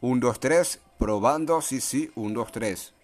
1, 2, 3, probando, sí, sí, 1, 2, 3.